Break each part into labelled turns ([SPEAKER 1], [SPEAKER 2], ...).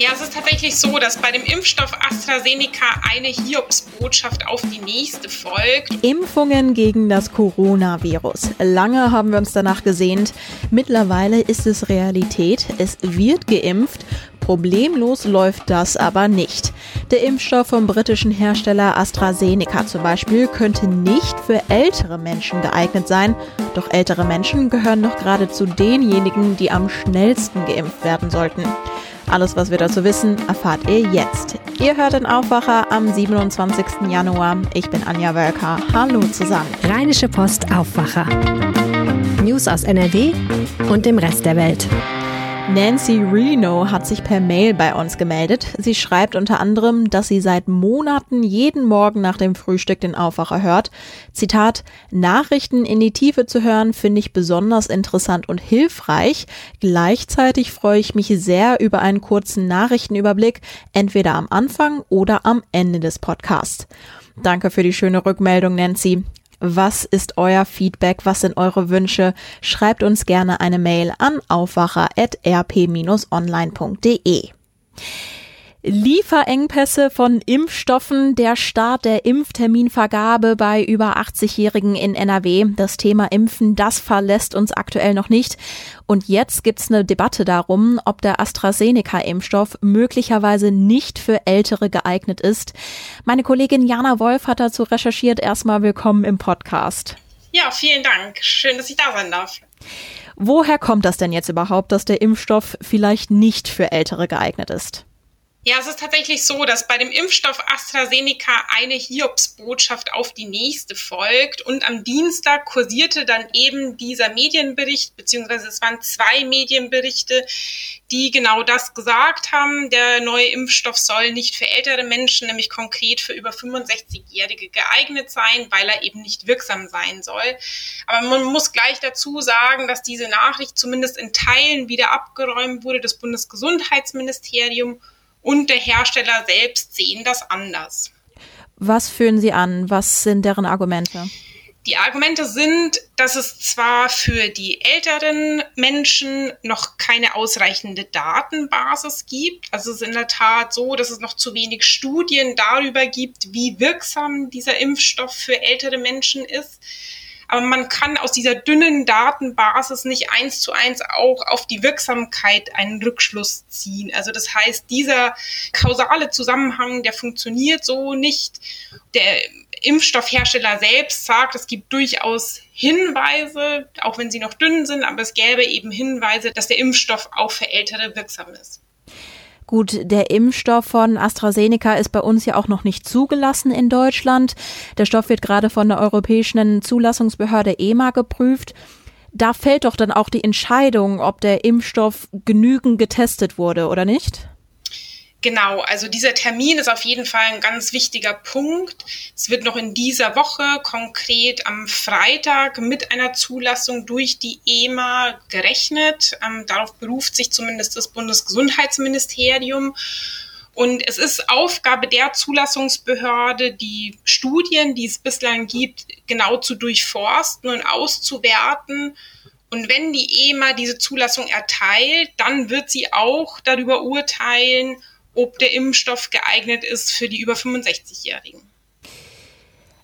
[SPEAKER 1] Ja, es ist tatsächlich so, dass bei dem Impfstoff AstraZeneca eine Hiobsbotschaft auf die nächste folgt.
[SPEAKER 2] Impfungen gegen das Coronavirus. Lange haben wir uns danach gesehnt. Mittlerweile ist es Realität. Es wird geimpft. Problemlos läuft das aber nicht. Der Impfstoff vom britischen Hersteller AstraZeneca zum Beispiel könnte nicht für ältere Menschen geeignet sein. Doch ältere Menschen gehören noch gerade zu denjenigen, die am schnellsten geimpft werden sollten. Alles, was wir dazu wissen, erfahrt ihr jetzt. Ihr hört den Aufwacher am 27. Januar. Ich bin Anja Wölker. Hallo zusammen.
[SPEAKER 3] Rheinische Post Aufwacher. News aus NRW und dem Rest der Welt.
[SPEAKER 2] Nancy Reno hat sich per Mail bei uns gemeldet. Sie schreibt unter anderem, dass sie seit Monaten jeden Morgen nach dem Frühstück den Aufwacher hört. Zitat, Nachrichten in die Tiefe zu hören, finde ich besonders interessant und hilfreich. Gleichzeitig freue ich mich sehr über einen kurzen Nachrichtenüberblick, entweder am Anfang oder am Ende des Podcasts. Danke für die schöne Rückmeldung, Nancy. Was ist euer Feedback? Was sind eure Wünsche? Schreibt uns gerne eine Mail an aufwacher.rp-online.de. Lieferengpässe von Impfstoffen, der Start der Impfterminvergabe bei über 80-Jährigen in NRW. Das Thema Impfen, das verlässt uns aktuell noch nicht. Und jetzt gibt's eine Debatte darum, ob der AstraZeneca-Impfstoff möglicherweise nicht für Ältere geeignet ist. Meine Kollegin Jana Wolf hat dazu recherchiert. Erstmal willkommen im Podcast.
[SPEAKER 1] Ja, vielen Dank. Schön, dass ich da sein darf.
[SPEAKER 2] Woher kommt das denn jetzt überhaupt, dass der Impfstoff vielleicht nicht für Ältere geeignet ist?
[SPEAKER 1] Ja, es ist tatsächlich so, dass bei dem Impfstoff AstraZeneca eine Hiobsbotschaft auf die nächste folgt. Und am Dienstag kursierte dann eben dieser Medienbericht, beziehungsweise es waren zwei Medienberichte, die genau das gesagt haben. Der neue Impfstoff soll nicht für ältere Menschen, nämlich konkret für über 65-Jährige geeignet sein, weil er eben nicht wirksam sein soll. Aber man muss gleich dazu sagen, dass diese Nachricht zumindest in Teilen wieder abgeräumt wurde. Das Bundesgesundheitsministerium und der Hersteller selbst sehen das anders.
[SPEAKER 2] Was führen Sie an? Was sind deren Argumente?
[SPEAKER 1] Die Argumente sind, dass es zwar für die älteren Menschen noch keine ausreichende Datenbasis gibt. Also es ist in der Tat so, dass es noch zu wenig Studien darüber gibt, wie wirksam dieser Impfstoff für ältere Menschen ist. Aber man kann aus dieser dünnen Datenbasis nicht eins zu eins auch auf die Wirksamkeit einen Rückschluss ziehen. Also das heißt, dieser kausale Zusammenhang, der funktioniert so nicht. Der Impfstoffhersteller selbst sagt, es gibt durchaus Hinweise, auch wenn sie noch dünn sind, aber es gäbe eben Hinweise, dass der Impfstoff auch für Ältere wirksam ist.
[SPEAKER 2] Gut, der Impfstoff von AstraZeneca ist bei uns ja auch noch nicht zugelassen in Deutschland. Der Stoff wird gerade von der Europäischen Zulassungsbehörde EMA geprüft. Da fällt doch dann auch die Entscheidung, ob der Impfstoff genügend getestet wurde oder nicht?
[SPEAKER 1] Genau, also dieser Termin ist auf jeden Fall ein ganz wichtiger Punkt. Es wird noch in dieser Woche, konkret am Freitag, mit einer Zulassung durch die EMA gerechnet. Ähm, darauf beruft sich zumindest das Bundesgesundheitsministerium. Und es ist Aufgabe der Zulassungsbehörde, die Studien, die es bislang gibt, genau zu durchforsten und auszuwerten. Und wenn die EMA diese Zulassung erteilt, dann wird sie auch darüber urteilen, ob der Impfstoff geeignet ist für die über 65-Jährigen.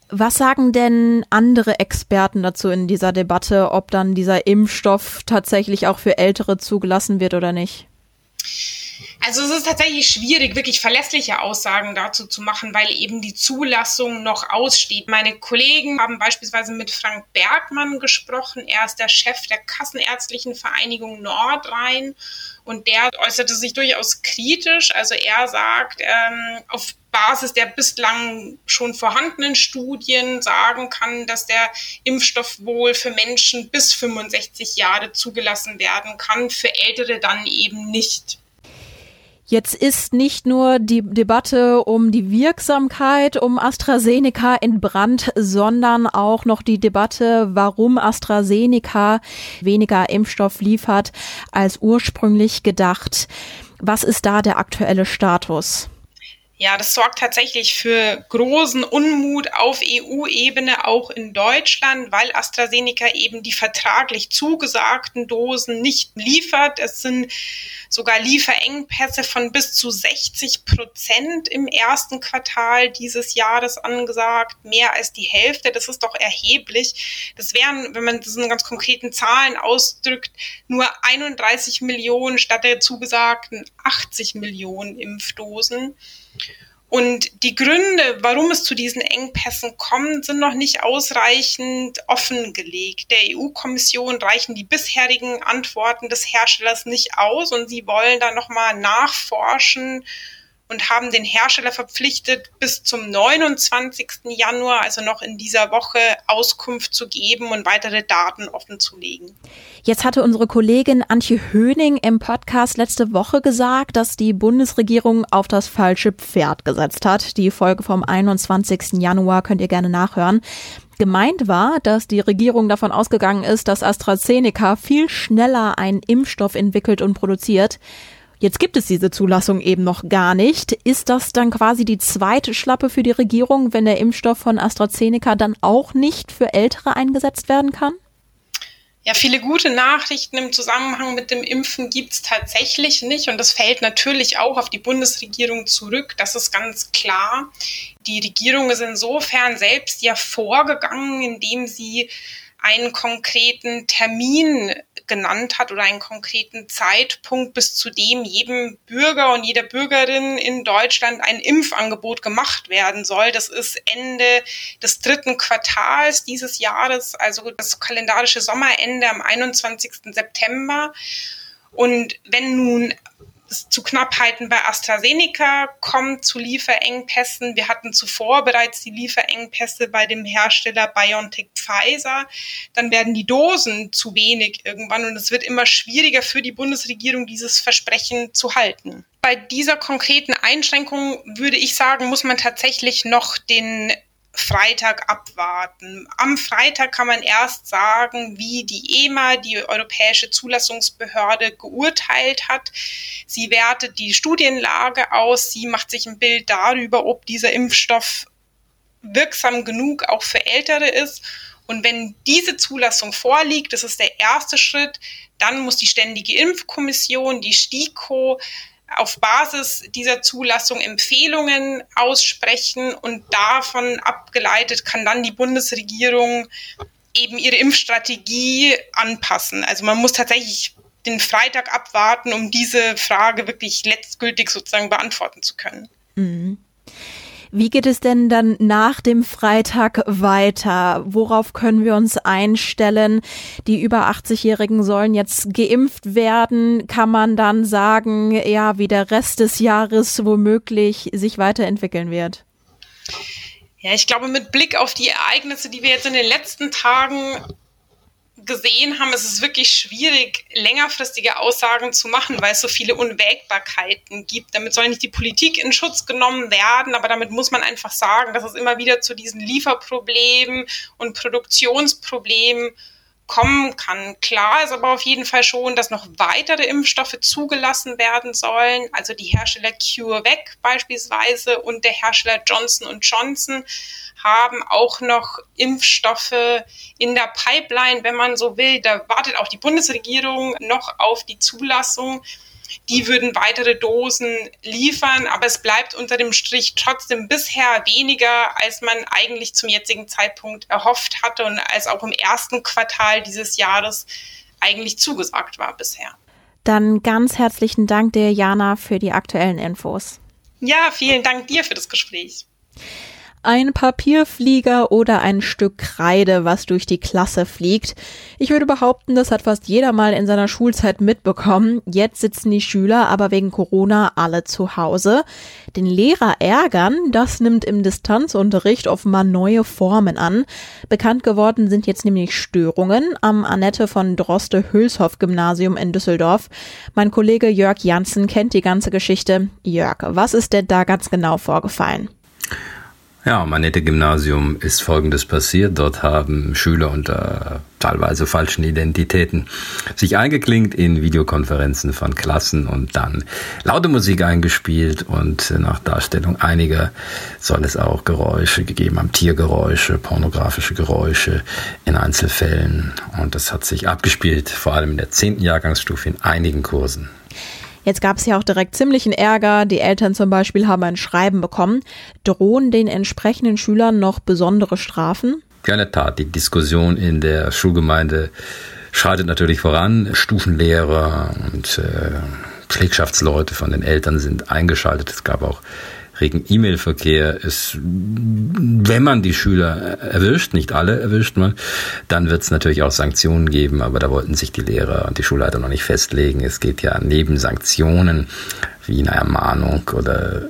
[SPEAKER 2] Was sagen denn andere Experten dazu in dieser Debatte, ob dann dieser Impfstoff tatsächlich auch für Ältere zugelassen wird oder nicht?
[SPEAKER 1] Also es ist tatsächlich schwierig, wirklich verlässliche Aussagen dazu zu machen, weil eben die Zulassung noch aussteht. Meine Kollegen haben beispielsweise mit Frank Bergmann gesprochen. Er ist der Chef der Kassenärztlichen Vereinigung Nordrhein und der äußerte sich durchaus kritisch. Also er sagt, ähm, auf Basis der bislang schon vorhandenen Studien sagen kann, dass der Impfstoff wohl für Menschen bis 65 Jahre zugelassen werden kann, für Ältere dann eben nicht.
[SPEAKER 2] Jetzt ist nicht nur die Debatte um die Wirksamkeit um AstraZeneca in Brand, sondern auch noch die Debatte, warum AstraZeneca weniger Impfstoff liefert als ursprünglich gedacht. Was ist da der aktuelle Status?
[SPEAKER 1] Ja, das sorgt tatsächlich für großen Unmut auf EU-Ebene, auch in Deutschland, weil AstraZeneca eben die vertraglich zugesagten Dosen nicht liefert. Es sind sogar Lieferengpässe von bis zu 60 Prozent im ersten Quartal dieses Jahres angesagt, mehr als die Hälfte. Das ist doch erheblich. Das wären, wenn man das in ganz konkreten Zahlen ausdrückt, nur 31 Millionen statt der zugesagten 80 Millionen Impfdosen. Und die Gründe, warum es zu diesen Engpässen kommt, sind noch nicht ausreichend offengelegt. Der EU-Kommission reichen die bisherigen Antworten des Herstellers nicht aus und sie wollen da nochmal nachforschen und haben den Hersteller verpflichtet, bis zum 29. Januar, also noch in dieser Woche, Auskunft zu geben und weitere Daten offenzulegen.
[SPEAKER 2] Jetzt hatte unsere Kollegin Antje Höning im Podcast letzte Woche gesagt, dass die Bundesregierung auf das falsche Pferd gesetzt hat. Die Folge vom 21. Januar könnt ihr gerne nachhören. Gemeint war, dass die Regierung davon ausgegangen ist, dass AstraZeneca viel schneller einen Impfstoff entwickelt und produziert. Jetzt gibt es diese Zulassung eben noch gar nicht. Ist das dann quasi die zweite Schlappe für die Regierung, wenn der Impfstoff von AstraZeneca dann auch nicht für Ältere eingesetzt werden kann?
[SPEAKER 1] Ja, viele gute Nachrichten im Zusammenhang mit dem Impfen gibt's tatsächlich nicht. Und das fällt natürlich auch auf die Bundesregierung zurück. Das ist ganz klar. Die Regierung ist insofern selbst ja vorgegangen, indem sie einen konkreten Termin genannt hat oder einen konkreten Zeitpunkt, bis zu dem jedem Bürger und jeder Bürgerin in Deutschland ein Impfangebot gemacht werden soll. Das ist Ende des dritten Quartals dieses Jahres, also das kalendarische Sommerende am 21. September. Und wenn nun es zu Knappheiten bei AstraZeneca kommt, zu Lieferengpässen. Wir hatten zuvor bereits die Lieferengpässe bei dem Hersteller BioNTech Pfizer. Dann werden die Dosen zu wenig irgendwann und es wird immer schwieriger für die Bundesregierung, dieses Versprechen zu halten. Bei dieser konkreten Einschränkung würde ich sagen, muss man tatsächlich noch den Freitag abwarten. Am Freitag kann man erst sagen, wie die EMA, die Europäische Zulassungsbehörde, geurteilt hat. Sie wertet die Studienlage aus, sie macht sich ein Bild darüber, ob dieser Impfstoff wirksam genug auch für Ältere ist. Und wenn diese Zulassung vorliegt, das ist der erste Schritt, dann muss die Ständige Impfkommission, die STIKO, auf Basis dieser Zulassung Empfehlungen aussprechen und davon abgeleitet kann dann die Bundesregierung eben ihre Impfstrategie anpassen. Also man muss tatsächlich den Freitag abwarten, um diese Frage wirklich letztgültig sozusagen beantworten zu können. Mhm.
[SPEAKER 2] Wie geht es denn dann nach dem Freitag weiter? Worauf können wir uns einstellen? Die über 80-Jährigen sollen jetzt geimpft werden. Kann man dann sagen, ja, wie der Rest des Jahres womöglich sich weiterentwickeln wird?
[SPEAKER 1] Ja, ich glaube, mit Blick auf die Ereignisse, die wir jetzt in den letzten Tagen gesehen haben, ist es wirklich schwierig, längerfristige Aussagen zu machen, weil es so viele Unwägbarkeiten gibt. Damit soll nicht die Politik in Schutz genommen werden, aber damit muss man einfach sagen, dass es immer wieder zu diesen Lieferproblemen und Produktionsproblemen kommen kann. Klar ist aber auf jeden Fall schon, dass noch weitere Impfstoffe zugelassen werden sollen. Also die Hersteller CureVac beispielsweise und der Hersteller Johnson Johnson haben auch noch Impfstoffe in der Pipeline, wenn man so will. Da wartet auch die Bundesregierung noch auf die Zulassung. Die würden weitere Dosen liefern, aber es bleibt unter dem Strich trotzdem bisher weniger, als man eigentlich zum jetzigen Zeitpunkt erhofft hatte und als auch im ersten Quartal dieses Jahres eigentlich zugesagt war bisher.
[SPEAKER 2] Dann ganz herzlichen Dank dir, Jana, für die aktuellen Infos.
[SPEAKER 1] Ja, vielen Dank dir für das Gespräch
[SPEAKER 2] ein Papierflieger oder ein Stück Kreide, was durch die Klasse fliegt. Ich würde behaupten, das hat fast jeder mal in seiner Schulzeit mitbekommen. Jetzt sitzen die Schüler aber wegen Corona alle zu Hause. Den Lehrer ärgern, das nimmt im Distanzunterricht offenbar neue Formen an. Bekannt geworden sind jetzt nämlich Störungen am Annette von Droste Hülshoff Gymnasium in Düsseldorf. Mein Kollege Jörg Janssen kennt die ganze Geschichte. Jörg, was ist denn da ganz genau vorgefallen?
[SPEAKER 4] Ja, am Annette-Gymnasium ist Folgendes passiert. Dort haben Schüler unter teilweise falschen Identitäten sich eingeklinkt in Videokonferenzen von Klassen und dann laute Musik eingespielt und nach Darstellung einiger soll es auch Geräusche gegeben haben, Tiergeräusche, pornografische Geräusche in Einzelfällen und das hat sich abgespielt, vor allem in der zehnten Jahrgangsstufe in einigen Kursen.
[SPEAKER 2] Jetzt gab es ja auch direkt ziemlichen Ärger. Die Eltern zum Beispiel haben ein Schreiben bekommen. Drohen den entsprechenden Schülern noch besondere Strafen?
[SPEAKER 4] Ja, Tat. Die Diskussion in der Schulgemeinde schreitet natürlich voran. Stufenlehrer und äh, Pflegschaftsleute von den Eltern sind eingeschaltet. Es gab auch regen E-Mail-Verkehr ist, wenn man die Schüler erwischt, nicht alle erwischt man, dann wird es natürlich auch Sanktionen geben, aber da wollten sich die Lehrer und die Schulleiter noch nicht festlegen. Es geht ja neben Sanktionen wie eine Ermahnung oder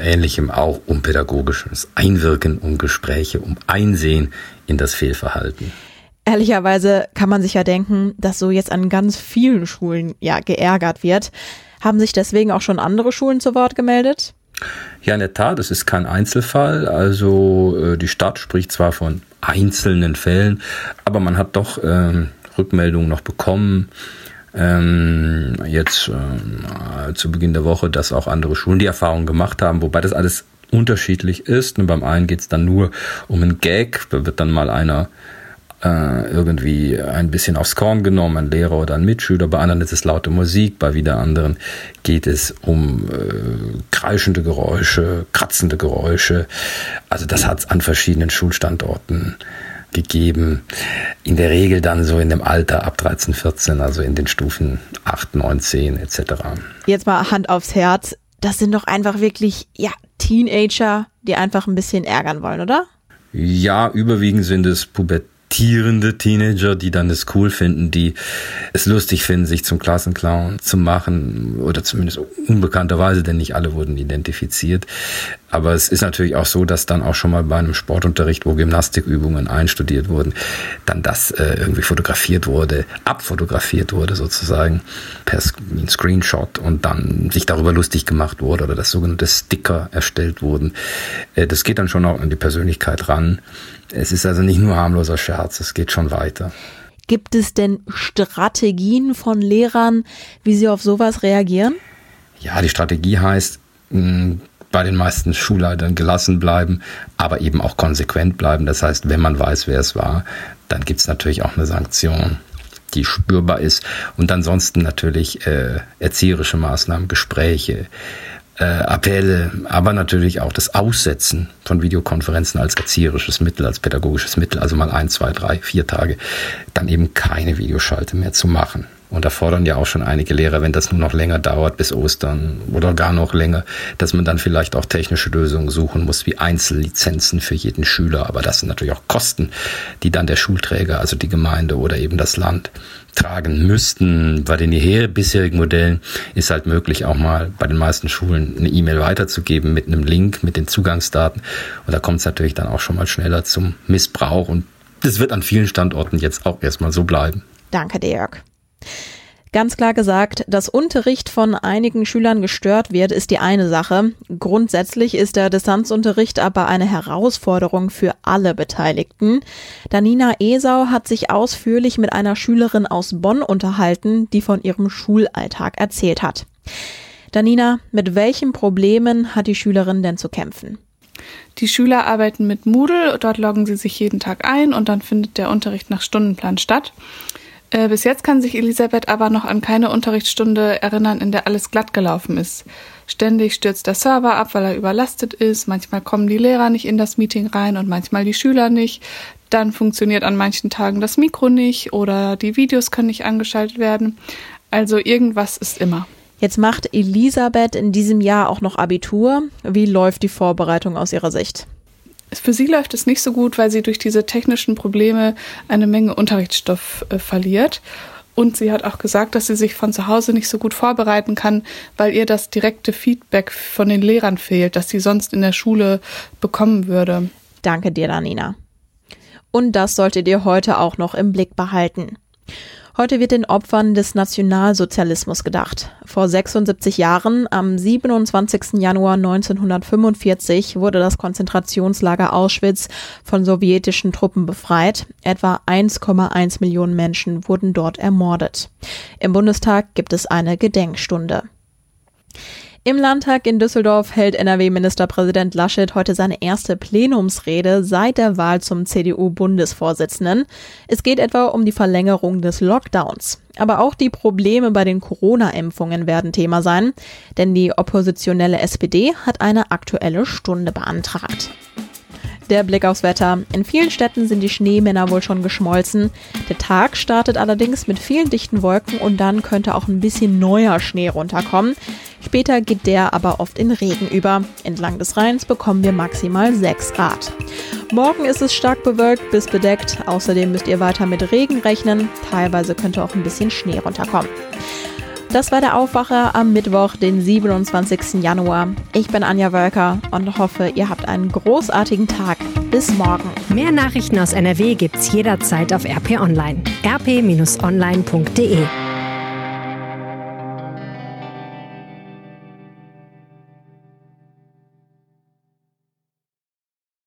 [SPEAKER 4] ähnlichem auch um pädagogisches Einwirken, um Gespräche, um Einsehen in das Fehlverhalten.
[SPEAKER 2] Ehrlicherweise kann man sich ja denken, dass so jetzt an ganz vielen Schulen ja geärgert wird. Haben sich deswegen auch schon andere Schulen zu Wort gemeldet?
[SPEAKER 4] Ja, in der Tat, es ist kein Einzelfall. Also äh, die Stadt spricht zwar von einzelnen Fällen, aber man hat doch ähm, Rückmeldungen noch bekommen. Ähm, jetzt äh, zu Beginn der Woche, dass auch andere Schulen die Erfahrung gemacht haben, wobei das alles unterschiedlich ist. Und beim einen geht es dann nur um einen Gag, da wird dann mal einer äh, irgendwie ein bisschen aufs Korn genommen, ein Lehrer oder ein Mitschüler. Bei anderen ist es laute Musik, bei wieder anderen geht es um äh, kreischende Geräusche, kratzende Geräusche. Also das hat es an verschiedenen Schulstandorten gegeben. In der Regel dann so in dem Alter ab 13, 14, also in den Stufen 8, 9, 10 etc.
[SPEAKER 2] Jetzt mal Hand aufs Herz. Das sind doch einfach wirklich, ja, Teenager, die einfach ein bisschen ärgern wollen, oder?
[SPEAKER 4] Ja, überwiegend sind es Pubertät pubertierende Teenager, die dann es cool finden, die es lustig finden, sich zum Klassenclown zu machen oder zumindest unbekannterweise, denn nicht alle wurden identifiziert. Aber es ist natürlich auch so, dass dann auch schon mal bei einem Sportunterricht, wo Gymnastikübungen einstudiert wurden, dann das äh, irgendwie fotografiert wurde, abfotografiert wurde sozusagen per Screenshot und dann sich darüber lustig gemacht wurde oder das sogenannte Sticker erstellt wurden. Äh, das geht dann schon auch an die Persönlichkeit ran. Es ist also nicht nur harmloser Scherz, es geht schon weiter.
[SPEAKER 2] Gibt es denn Strategien von Lehrern, wie sie auf sowas reagieren?
[SPEAKER 4] Ja, die Strategie heißt, bei den meisten Schulleitern gelassen bleiben, aber eben auch konsequent bleiben. Das heißt, wenn man weiß, wer es war, dann gibt es natürlich auch eine Sanktion, die spürbar ist. Und ansonsten natürlich äh, erzieherische Maßnahmen, Gespräche, äh, Appelle, aber natürlich auch das Aussetzen von Videokonferenzen als erzieherisches Mittel, als pädagogisches Mittel, also mal ein, zwei, drei, vier Tage, dann eben keine Videoschalte mehr zu machen. Und da fordern ja auch schon einige Lehrer, wenn das nur noch länger dauert bis Ostern oder gar noch länger, dass man dann vielleicht auch technische Lösungen suchen muss, wie Einzellizenzen für jeden Schüler. Aber das sind natürlich auch Kosten, die dann der Schulträger, also die Gemeinde oder eben das Land tragen müssten. Bei den bisherigen Modellen ist halt möglich, auch mal bei den meisten Schulen eine E-Mail weiterzugeben mit einem Link, mit den Zugangsdaten. Und da kommt es natürlich dann auch schon mal schneller zum Missbrauch. Und das wird an vielen Standorten jetzt auch erstmal so bleiben.
[SPEAKER 2] Danke, Dirk. Ganz klar gesagt, dass Unterricht von einigen Schülern gestört wird, ist die eine Sache. Grundsätzlich ist der Distanzunterricht aber eine Herausforderung für alle Beteiligten. Danina Esau hat sich ausführlich mit einer Schülerin aus Bonn unterhalten, die von ihrem Schulalltag erzählt hat. Danina, mit welchen Problemen hat die Schülerin denn zu kämpfen?
[SPEAKER 5] Die Schüler arbeiten mit Moodle, dort loggen sie sich jeden Tag ein und dann findet der Unterricht nach Stundenplan statt. Äh, bis jetzt kann sich Elisabeth aber noch an keine Unterrichtsstunde erinnern, in der alles glatt gelaufen ist. Ständig stürzt der Server ab, weil er überlastet ist. Manchmal kommen die Lehrer nicht in das Meeting rein und manchmal die Schüler nicht. Dann funktioniert an manchen Tagen das Mikro nicht oder die Videos können nicht angeschaltet werden. Also irgendwas ist immer.
[SPEAKER 2] Jetzt macht Elisabeth in diesem Jahr auch noch Abitur. Wie läuft die Vorbereitung aus ihrer Sicht?
[SPEAKER 5] Für sie läuft es nicht so gut, weil sie durch diese technischen Probleme eine Menge Unterrichtsstoff äh, verliert. Und sie hat auch gesagt, dass sie sich von zu Hause nicht so gut vorbereiten kann, weil ihr das direkte Feedback von den Lehrern fehlt, das sie sonst in der Schule bekommen würde.
[SPEAKER 2] Danke dir, Danina. Und das solltet ihr heute auch noch im Blick behalten. Heute wird den Opfern des Nationalsozialismus gedacht. Vor 76 Jahren, am 27. Januar 1945, wurde das Konzentrationslager Auschwitz von sowjetischen Truppen befreit. Etwa 1,1 Millionen Menschen wurden dort ermordet. Im Bundestag gibt es eine Gedenkstunde. Im Landtag in Düsseldorf hält NRW-Ministerpräsident Laschet heute seine erste Plenumsrede seit der Wahl zum CDU-Bundesvorsitzenden. Es geht etwa um die Verlängerung des Lockdowns. Aber auch die Probleme bei den Corona-Impfungen werden Thema sein, denn die oppositionelle SPD hat eine aktuelle Stunde beantragt. Der Blick aufs Wetter. In vielen Städten sind die Schneemänner wohl schon geschmolzen. Der Tag startet allerdings mit vielen dichten Wolken und dann könnte auch ein bisschen neuer Schnee runterkommen. Später geht der aber oft in Regen über. Entlang des Rheins bekommen wir maximal 6 Grad. Morgen ist es stark bewölkt bis bedeckt. Außerdem müsst ihr weiter mit Regen rechnen. Teilweise könnte auch ein bisschen Schnee runterkommen. Das war der Aufwacher am Mittwoch, den 27. Januar. Ich bin Anja Wölker und hoffe, ihr habt einen großartigen Tag. Bis morgen.
[SPEAKER 3] Mehr Nachrichten aus NRW gibt's jederzeit auf RP Online. rp-online.de